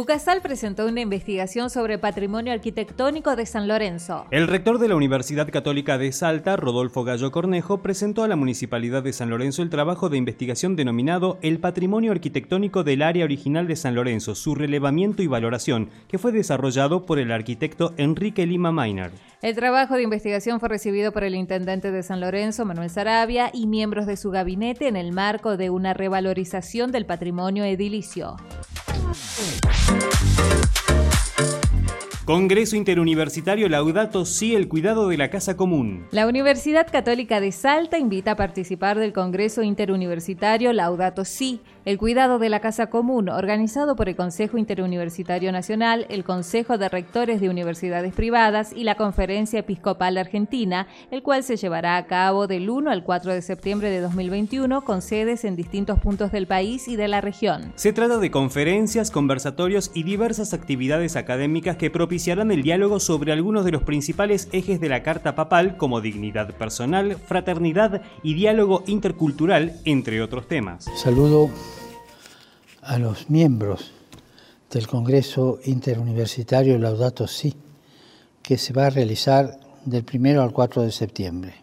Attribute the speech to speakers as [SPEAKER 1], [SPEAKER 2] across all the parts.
[SPEAKER 1] UCASAL presentó una investigación sobre patrimonio arquitectónico de San Lorenzo.
[SPEAKER 2] El rector de la Universidad Católica de Salta, Rodolfo Gallo Cornejo, presentó a la Municipalidad de San Lorenzo el trabajo de investigación denominado El patrimonio arquitectónico del área original de San Lorenzo, su relevamiento y valoración, que fue desarrollado por el arquitecto Enrique Lima Miner.
[SPEAKER 1] El trabajo de investigación fue recibido por el intendente de San Lorenzo, Manuel Sarabia, y miembros de su gabinete en el marco de una revalorización del patrimonio edilicio. We'll be.
[SPEAKER 2] Congreso Interuniversitario Laudato Si, el cuidado de la casa común.
[SPEAKER 1] La Universidad Católica de Salta invita a participar del Congreso Interuniversitario Laudato Si, el cuidado de la casa común, organizado por el Consejo Interuniversitario Nacional, el Consejo de Rectores de Universidades Privadas y la Conferencia Episcopal Argentina, el cual se llevará a cabo del 1 al 4 de septiembre de 2021 con sedes en distintos puntos del país y de la región.
[SPEAKER 2] Se trata de conferencias, conversatorios y diversas actividades académicas que propician iniciarán el diálogo sobre algunos de los principales ejes de la Carta Papal como dignidad personal, fraternidad y diálogo intercultural, entre otros temas.
[SPEAKER 3] Saludo a los miembros del Congreso Interuniversitario Laudato Si, que se va a realizar del 1 al 4 de septiembre.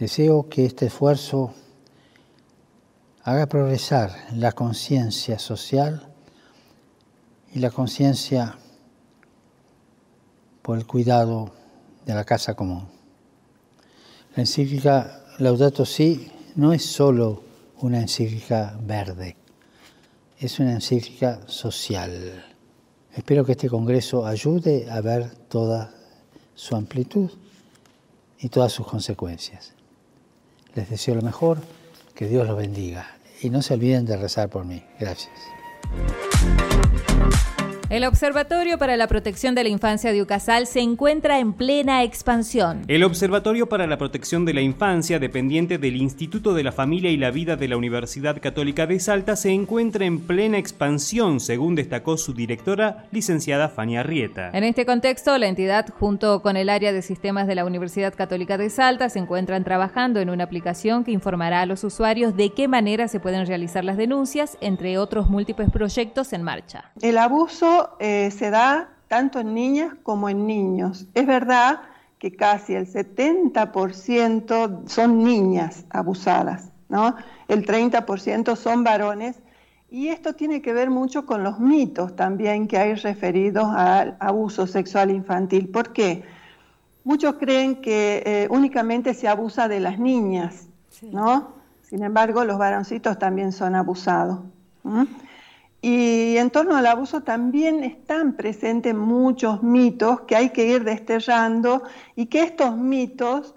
[SPEAKER 3] Deseo que este esfuerzo haga progresar la conciencia social y la conciencia por el cuidado de la casa común. La encíclica Laudato Si no es solo una encíclica verde, es una encíclica social. Espero que este Congreso ayude a ver toda su amplitud y todas sus consecuencias. Les deseo lo mejor, que Dios los bendiga y no se olviden de rezar por mí. Gracias.
[SPEAKER 1] El Observatorio para la Protección de la Infancia de Ucasal se encuentra en plena expansión.
[SPEAKER 2] El Observatorio para la Protección de la Infancia, dependiente del Instituto de la Familia y la Vida de la Universidad Católica de Salta, se encuentra en plena expansión, según destacó su directora, licenciada Fania Rieta.
[SPEAKER 1] En este contexto, la entidad, junto con el área de sistemas de la Universidad Católica de Salta, se encuentran trabajando en una aplicación que informará a los usuarios de qué manera se pueden realizar las denuncias, entre otros múltiples proyectos en marcha.
[SPEAKER 4] El abuso eh, se da tanto en niñas como en niños. Es verdad que casi el 70% son niñas abusadas, ¿no? El 30% son varones y esto tiene que ver mucho con los mitos también que hay referidos al abuso sexual infantil. ¿Por qué? Muchos creen que eh, únicamente se abusa de las niñas, ¿no? Sin embargo, los varoncitos también son abusados. Y en torno al abuso también están presentes muchos mitos que hay que ir desterrando y que estos mitos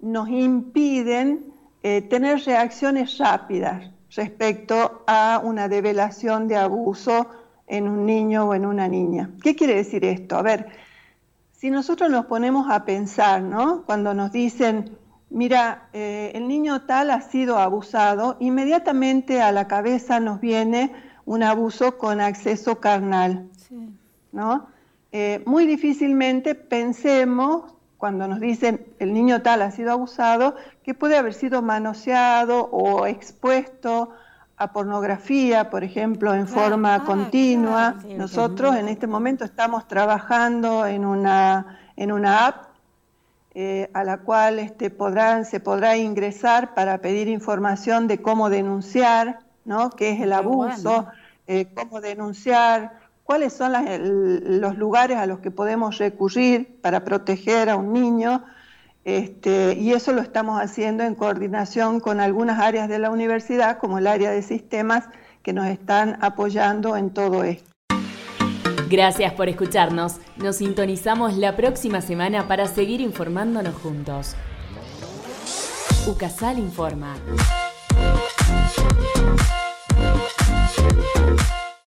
[SPEAKER 4] nos impiden eh, tener reacciones rápidas respecto a una develación de abuso en un niño o en una niña. ¿Qué quiere decir esto? A ver, si nosotros nos ponemos a pensar, ¿no? Cuando nos dicen, mira, eh, el niño tal ha sido abusado, inmediatamente a la cabeza nos viene un abuso con acceso carnal. ¿no? Eh, muy difícilmente pensemos, cuando nos dicen el niño tal ha sido abusado, que puede haber sido manoseado o expuesto a pornografía, por ejemplo, en forma ah, continua. Nosotros en este momento estamos trabajando en una, en una app eh, a la cual este, podrán, se podrá ingresar para pedir información de cómo denunciar, ¿no? qué es el abuso, eh, cómo denunciar, cuáles son los lugares a los que podemos recurrir para proteger a un niño. Este, y eso lo estamos haciendo en coordinación con algunas áreas de la universidad, como el área de sistemas, que nos están apoyando en todo esto.
[SPEAKER 5] Gracias por escucharnos. Nos sintonizamos la próxima semana para seguir informándonos juntos. UCASAL informa. Música